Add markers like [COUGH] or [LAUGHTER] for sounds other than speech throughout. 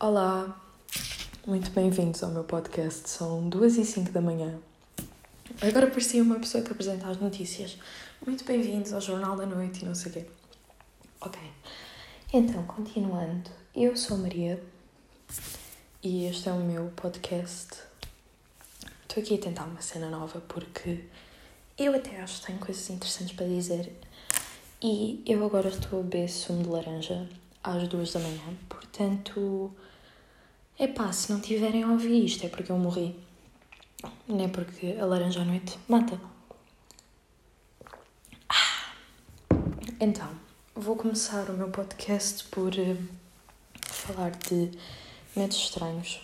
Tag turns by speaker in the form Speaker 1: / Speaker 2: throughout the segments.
Speaker 1: Olá, muito bem-vindos ao meu podcast. São duas e cinco da manhã. Agora parecia uma pessoa que apresenta as notícias. Muito bem-vindos ao Jornal da Noite e não sei o quê. Ok, então, continuando. Eu sou Maria e este é o meu podcast. Estou aqui a tentar uma cena nova porque eu até acho que tenho coisas interessantes para dizer e eu agora estou a beber sumo de laranja às duas da manhã, portanto é pá, se não tiverem a ouvir isto é porque eu morri. Não é porque a laranja à noite mata. Ah. Então, vou começar o meu podcast por uh, falar de medos estranhos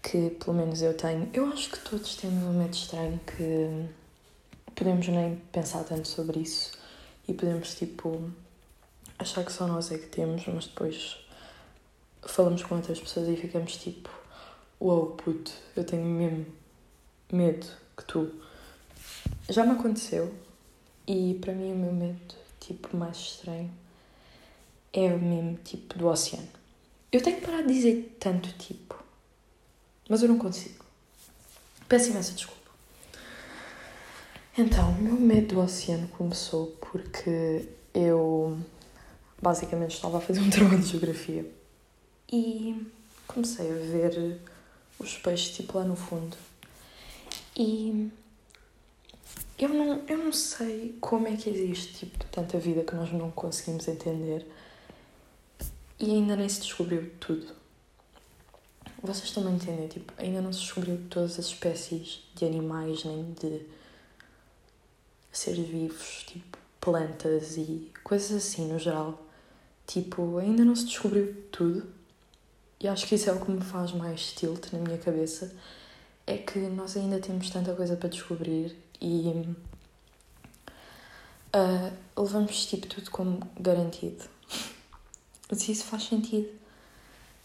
Speaker 1: que pelo menos eu tenho. Eu acho que todos temos um medo estranho que podemos nem pensar tanto sobre isso e podemos tipo achar que só nós é que temos, mas depois falamos com outras pessoas e ficamos tipo, uau, wow, puto, eu tenho mesmo medo que tu. Já me aconteceu e para mim o meu medo, tipo, mais estranho é o mesmo tipo do oceano. Eu tenho que parar de dizer tanto tipo, mas eu não consigo. Peço imensa desculpa. Então, o meu medo do oceano começou porque eu basicamente estava a fazer um [LAUGHS] trabalho de geografia e comecei a ver os peixes tipo lá no fundo. E eu não, eu não sei como é que existe tipo tanta vida que nós não conseguimos entender e ainda nem se descobriu tudo. Vocês também entendem, tipo, ainda não se descobriu todas as espécies de animais nem de seres vivos, tipo plantas e coisas assim no geral. Tipo, ainda não se descobriu tudo e acho que isso é o que me faz mais tilt na minha cabeça. É que nós ainda temos tanta coisa para descobrir e uh, levamos tipo tudo como garantido. Se isso faz sentido.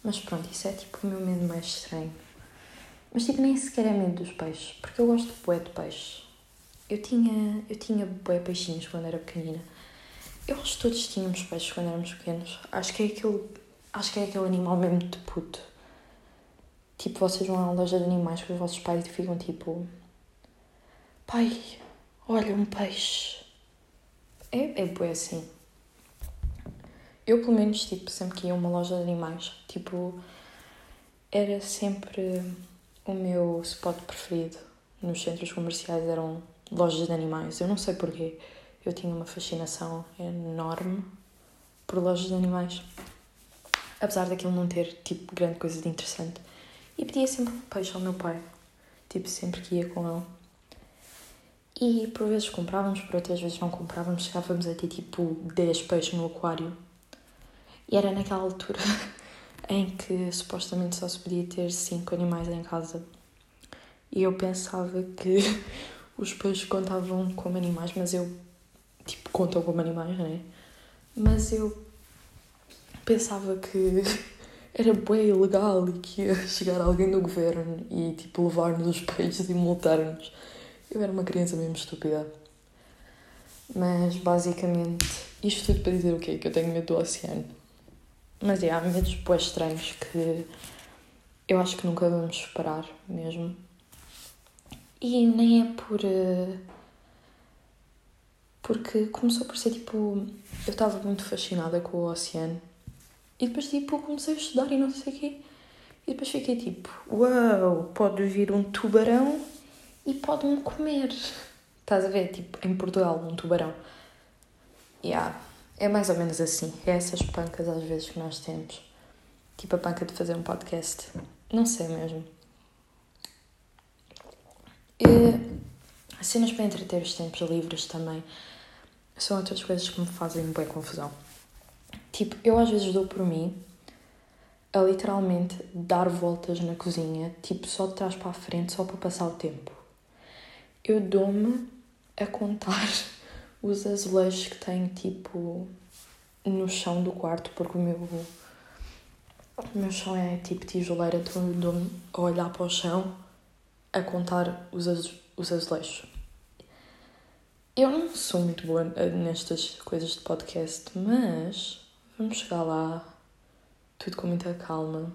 Speaker 1: Mas pronto, isso é tipo o meu medo mais estranho. Mas tipo, nem sequer é medo dos peixes, porque eu gosto de bué de peixe. Eu tinha, eu tinha bué peixinhos quando era pequenina. Eu acho que todos tínhamos peixes quando éramos pequenos. Acho que é aquele Acho que é aquele animal mesmo de puto. Tipo, vocês vão à loja de animais com os vossos pais e ficam tipo. Pai, olha um peixe. É, é bem assim. Eu, pelo menos, tipo, sempre que ia a uma loja de animais, tipo, era sempre o meu spot preferido nos centros comerciais eram lojas de animais. Eu não sei porquê. Eu tinha uma fascinação enorme por lojas de animais apesar daquilo não ter, tipo, grande coisa de interessante. E pedia sempre peixe ao meu pai, tipo, sempre que ia com ele. E por vezes comprávamos, por outras vezes não comprávamos, chegávamos a ter tipo 10 peixes no aquário. E era naquela altura [LAUGHS] em que supostamente só se podia ter 5 animais em casa. E eu pensava que [LAUGHS] os peixes contavam como animais, mas eu. Contam como animais, não é? Mas eu pensava que [LAUGHS] era bem ilegal e que ia chegar alguém do governo e tipo levar-nos os peixes e multar-nos. Eu era uma criança mesmo estúpida. Mas basicamente, isto tudo para dizer o quê? Que eu tenho medo do oceano. Mas é, há medos bem estranhos que eu acho que nunca vamos superar mesmo. E nem é por. Uh, porque começou por ser tipo. Eu estava muito fascinada com o oceano e depois, tipo, comecei a estudar e não sei o quê. E depois fiquei tipo, uau, pode vir um tubarão e pode-me comer. Estás a ver? Tipo, em Portugal, um tubarão. Yeah, é mais ou menos assim. É essas pancas às vezes que nós temos. Tipo a panca de fazer um podcast. Não sei mesmo. E cenas para entreter os tempos livres também são outras coisas que me fazem bem confusão. Tipo, eu às vezes dou por mim a literalmente dar voltas na cozinha, tipo, só de trás para a frente, só para passar o tempo. Eu dou-me a contar [LAUGHS] os azulejos que tenho, tipo, no chão do quarto, porque o meu, o meu chão é tipo tijoleira, então eu dou-me a olhar para o chão a contar os, az, os azulejos. Eu não sou muito boa nestas coisas de podcast, mas Vamos chegar lá tudo com muita calma.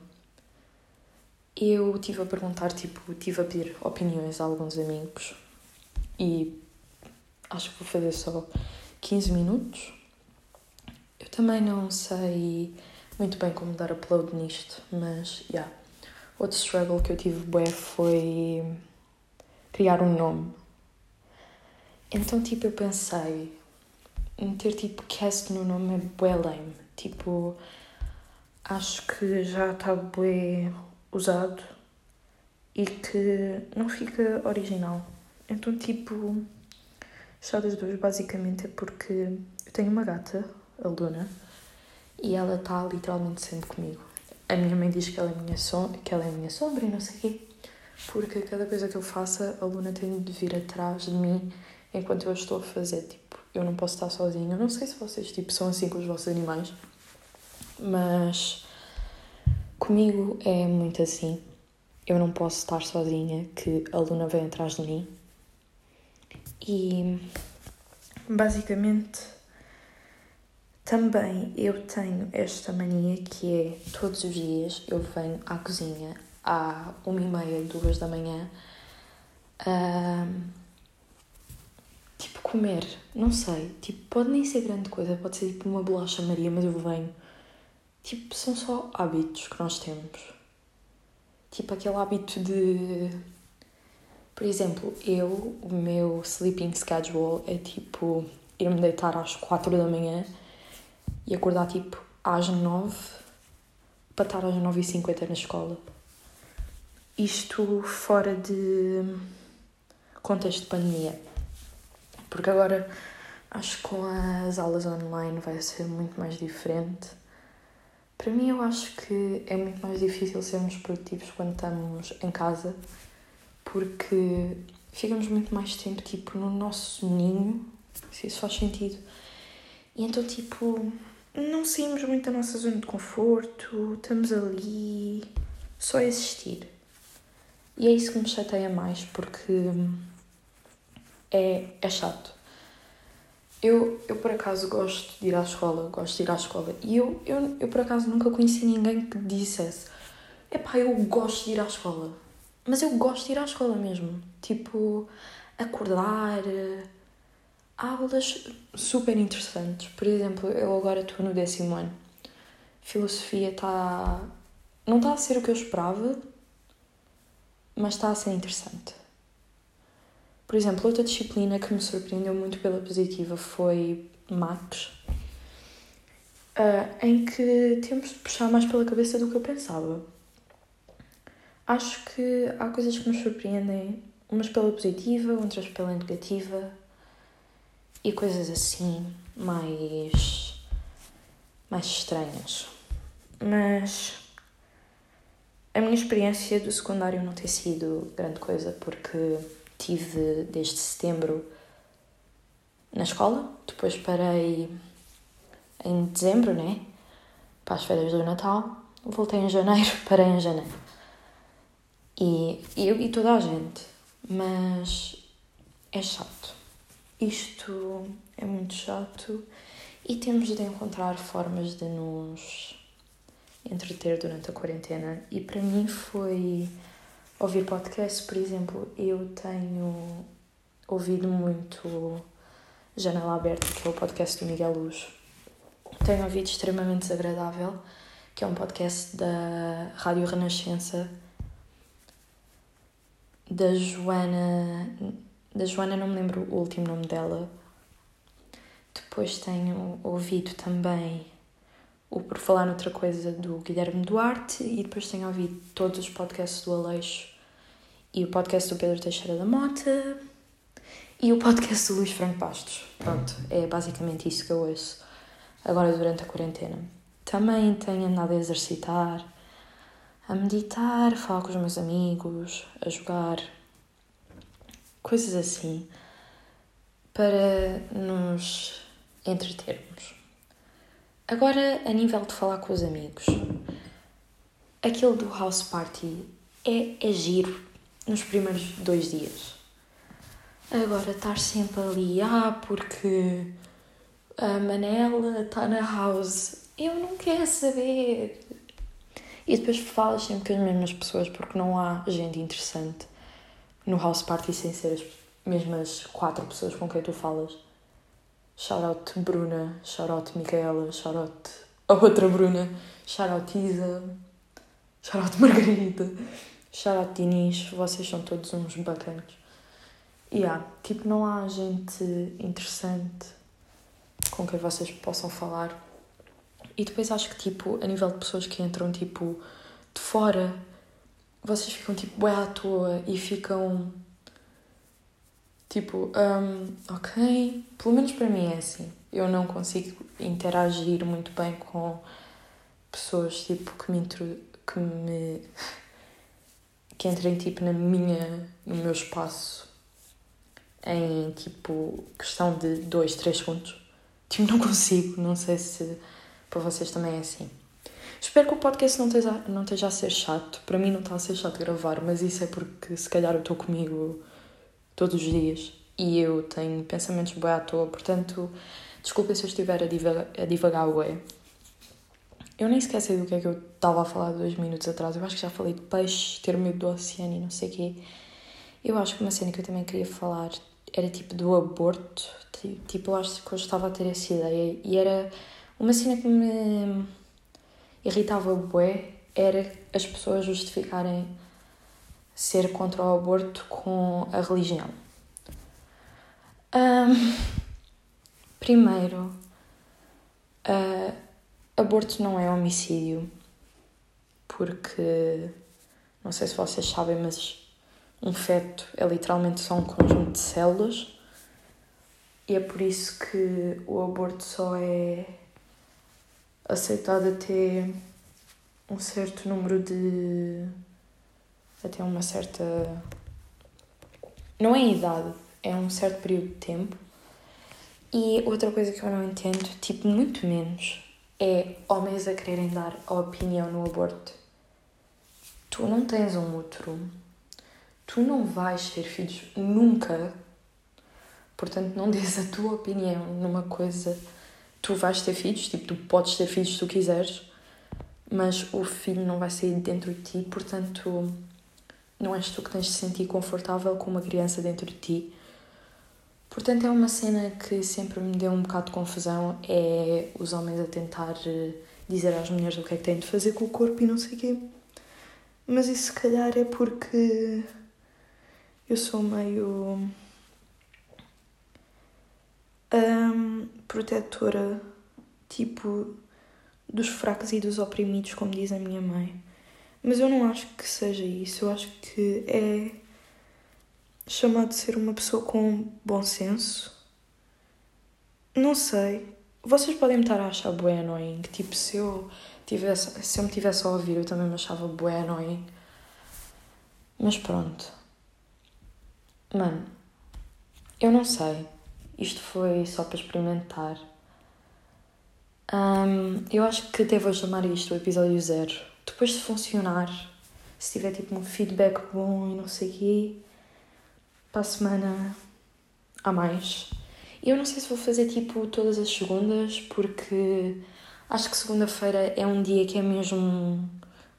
Speaker 1: Eu tive a perguntar, tipo, tive a pedir opiniões a alguns amigos e acho que vou fazer só 15 minutos. Eu também não sei muito bem como dar upload nisto, mas, já. Yeah. Outro struggle que eu tive bué foi criar um nome. Então, tipo, eu pensei, meter tipo cast no nome é bué. Tipo, acho que já está bué usado e que não fica original. Então, tipo, só das duas basicamente é porque eu tenho uma gata, a Luna, e ela está literalmente sempre comigo. A minha mãe diz que ela é minha, som que ela é minha sombra e não sei o quê, porque cada coisa que eu faça, a Luna tem de vir atrás de mim enquanto eu estou a fazer. Tipo, eu não posso estar sozinha. Eu não sei se vocês tipo, são assim com os vossos animais, mas comigo é muito assim. Eu não posso estar sozinha, que a Luna vem atrás de mim. E basicamente também eu tenho esta mania que é todos os dias eu venho à cozinha à uma e meia, duas da manhã. Um, tipo, comer, não sei, tipo, pode nem ser grande coisa, pode ser tipo uma bolacha Maria, mas eu venho. Tipo, são só hábitos que nós temos. Tipo, aquele hábito de. Por exemplo, eu, o meu sleeping schedule é tipo ir-me deitar às quatro da manhã e acordar tipo às nove para estar às nove e cinquenta na escola. Isto fora de contexto de pandemia. Porque agora acho que com as aulas online vai ser muito mais diferente. Para mim, eu acho que é muito mais difícil sermos produtivos quando estamos em casa, porque ficamos muito mais tempo tipo no nosso ninho, se isso faz sentido. E então, tipo, não saímos muito da nossa zona de conforto, estamos ali só a existir. E é isso que me chateia mais, porque é, é chato. Eu, eu, por acaso, gosto de ir à escola, gosto de ir à escola. E eu, eu, eu por acaso, nunca conheci ninguém que dissesse epá, eu gosto de ir à escola. Mas eu gosto de ir à escola mesmo. Tipo, acordar. Há aulas super interessantes. Por exemplo, eu agora estou no décimo ano. Filosofia está... Não está a ser o que eu esperava, mas está a ser interessante. Por exemplo, outra disciplina que me surpreendeu muito pela positiva foi Max, uh, em que temos de puxar mais pela cabeça do que eu pensava. Acho que há coisas que nos surpreendem, umas pela positiva, outras pela negativa, e coisas assim mais, mais estranhas. Mas a minha experiência do secundário não tem sido grande coisa, porque tive desde setembro na escola, depois parei em dezembro, né? Para as férias do Natal, voltei em janeiro, [LAUGHS] parei em janeiro. E eu e toda a gente, mas é chato. Isto é muito chato e temos de encontrar formas de nos entreter durante a quarentena. E para mim foi ouvir podcasts, por exemplo, eu tenho ouvido muito Janela Aberta, que é o podcast do Miguel Luz. Tenho ouvido Extremamente Desagradável, que é um podcast da Rádio Renascença, da Joana. Da Joana, não me lembro o último nome dela. Depois tenho ouvido também o Por Falar Noutra Coisa do Guilherme Duarte e depois tenho ouvido todos os podcasts do Aleixo e o podcast do Pedro Teixeira da Mota e o podcast do Luís Franco Bastos. Pronto, é basicamente isso que eu ouço agora durante a quarentena. Também tenho andado a exercitar, a meditar, a falar com os meus amigos, a jogar, coisas assim, para nos entretermos. Agora, a nível de falar com os amigos, aquele do house party é, é giro nos primeiros dois dias. Agora, estar sempre ali, ah, porque a Manela está na house, eu não quero saber. E depois falas sempre com as mesmas pessoas porque não há gente interessante no house party sem ser as mesmas quatro pessoas com quem tu falas. Shout out Bruna, shout out Micaela, shout out a outra Bruna, shout out Isa, shout out Margarida, shout out Dinis, vocês são todos uns bacanas. E yeah, tipo, não há gente interessante com quem vocês possam falar. E depois acho que, tipo, a nível de pessoas que entram, tipo, de fora, vocês ficam, tipo, bué à toa e ficam, tipo, um, ok. Pelo menos para mim é assim. Eu não consigo interagir muito bem com pessoas, tipo, que me, que me que entrem tipo na minha no meu espaço em tipo questão de 2, 3 segundos. Tipo, não consigo, não sei se para vocês também é assim. Espero que o podcast não esteja, não esteja a ser chato. Para mim não está a ser chato gravar, mas isso é porque se calhar eu estou comigo todos os dias e eu tenho pensamentos bem à toa, portanto, desculpa se eu estiver a divagar, a divagar ué. Eu nem sei do que é que eu estava a falar dois minutos atrás. Eu acho que já falei de peixe, ter medo do oceano e não sei o quê. Eu acho que uma cena que eu também queria falar era tipo do aborto. Tipo, eu acho que eu estava a ter essa ideia. E era uma cena que me irritava bué, era as pessoas justificarem ser contra o aborto com a religião. Um, primeiro, uh, aborto não é homicídio, porque não sei se vocês sabem, mas um feto é literalmente só um conjunto de células e é por isso que o aborto só é aceitado até um certo número de. Até uma certa. não é idade, é um certo período de tempo. E outra coisa que eu não entendo, tipo, muito menos, é homens a quererem dar a opinião no aborto. Tu não tens um útero, tu não vais ter filhos nunca, portanto, não dês a tua opinião numa coisa tu vais ter filhos, tipo, tu podes ter filhos se tu quiseres, mas o filho não vai sair dentro de ti, portanto, não és tu que tens de se sentir confortável com uma criança dentro de ti. Portanto, é uma cena que sempre me deu um bocado de confusão, é os homens a tentar eh, dizer às mulheres o que é que têm de fazer com o corpo e não sei o quê. Mas isso se calhar é porque eu sou meio um, protetora, tipo, dos fracos e dos oprimidos, como diz a minha mãe. Mas eu não acho que seja isso. Eu acho que é chamado de ser uma pessoa com bom senso. Não sei. Vocês podem me estar a achar bué annoying. Tipo, se eu, tivesse, se eu me tivesse a ouvir, eu também me achava bué annoying. Mas pronto. Mano, eu não sei. Isto foi só para experimentar. Um, eu acho que vou chamar isto o episódio zero. Depois de funcionar, se tiver tipo um feedback bom e não sei o quê, para a semana há mais. Eu não sei se vou fazer tipo todas as segundas, porque acho que segunda-feira é um dia que é mesmo.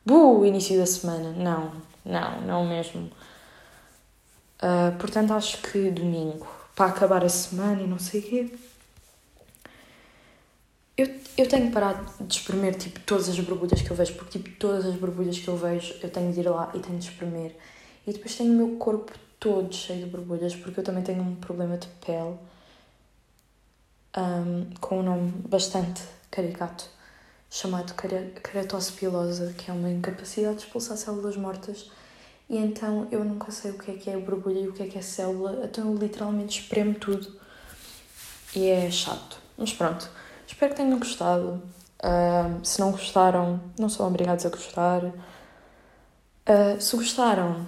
Speaker 1: Bu, início da semana. Não, não, não mesmo. Uh, portanto, acho que domingo para acabar a semana e não sei o quê. Eu, tenho parado de espremer tipo, todas as borbulhas que eu vejo, porque tipo, todas as borbulhas que eu vejo eu tenho de ir lá e tenho de espremer. E depois tenho o meu corpo todo cheio de borbulhas, porque eu também tenho um problema de pele um, com um nome bastante caricato, chamado keratose pilosa, que é uma incapacidade de expulsar células mortas e então eu nunca sei o que é que é borbulha e o que é que é célula, então eu literalmente espremo tudo. E é chato. Mas pronto, espero que tenham gostado. Uh, se não gostaram, não são obrigados a gostar. Uh, se gostaram,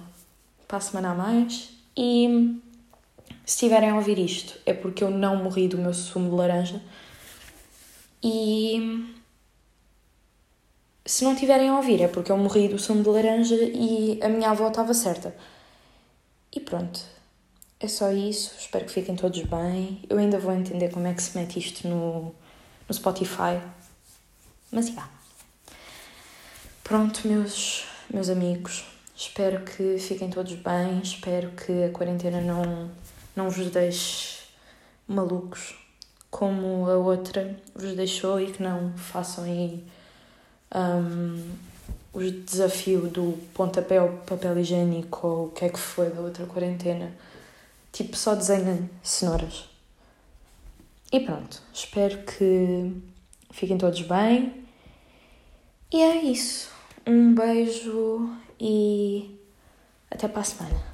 Speaker 1: para a semana a mais. E se estiverem a ouvir isto, é porque eu não morri do meu sumo de laranja. E se não tiverem a ouvir, é porque eu morri do sumo de laranja e a minha avó estava certa. E pronto. É só isso. Espero que fiquem todos bem. Eu ainda vou entender como é que se mete isto no, no Spotify. Mas já. Pronto, meus, meus amigos, espero que fiquem todos bem, espero que a quarentena não, não vos deixe malucos como a outra vos deixou e que não façam aí um, o desafio do pontapé ao papel higiênico ou o que é que foi da outra quarentena. Tipo, só desenhem cenouras. E pronto, espero que fiquem todos bem. E é isso. Um beijo e até para a semana.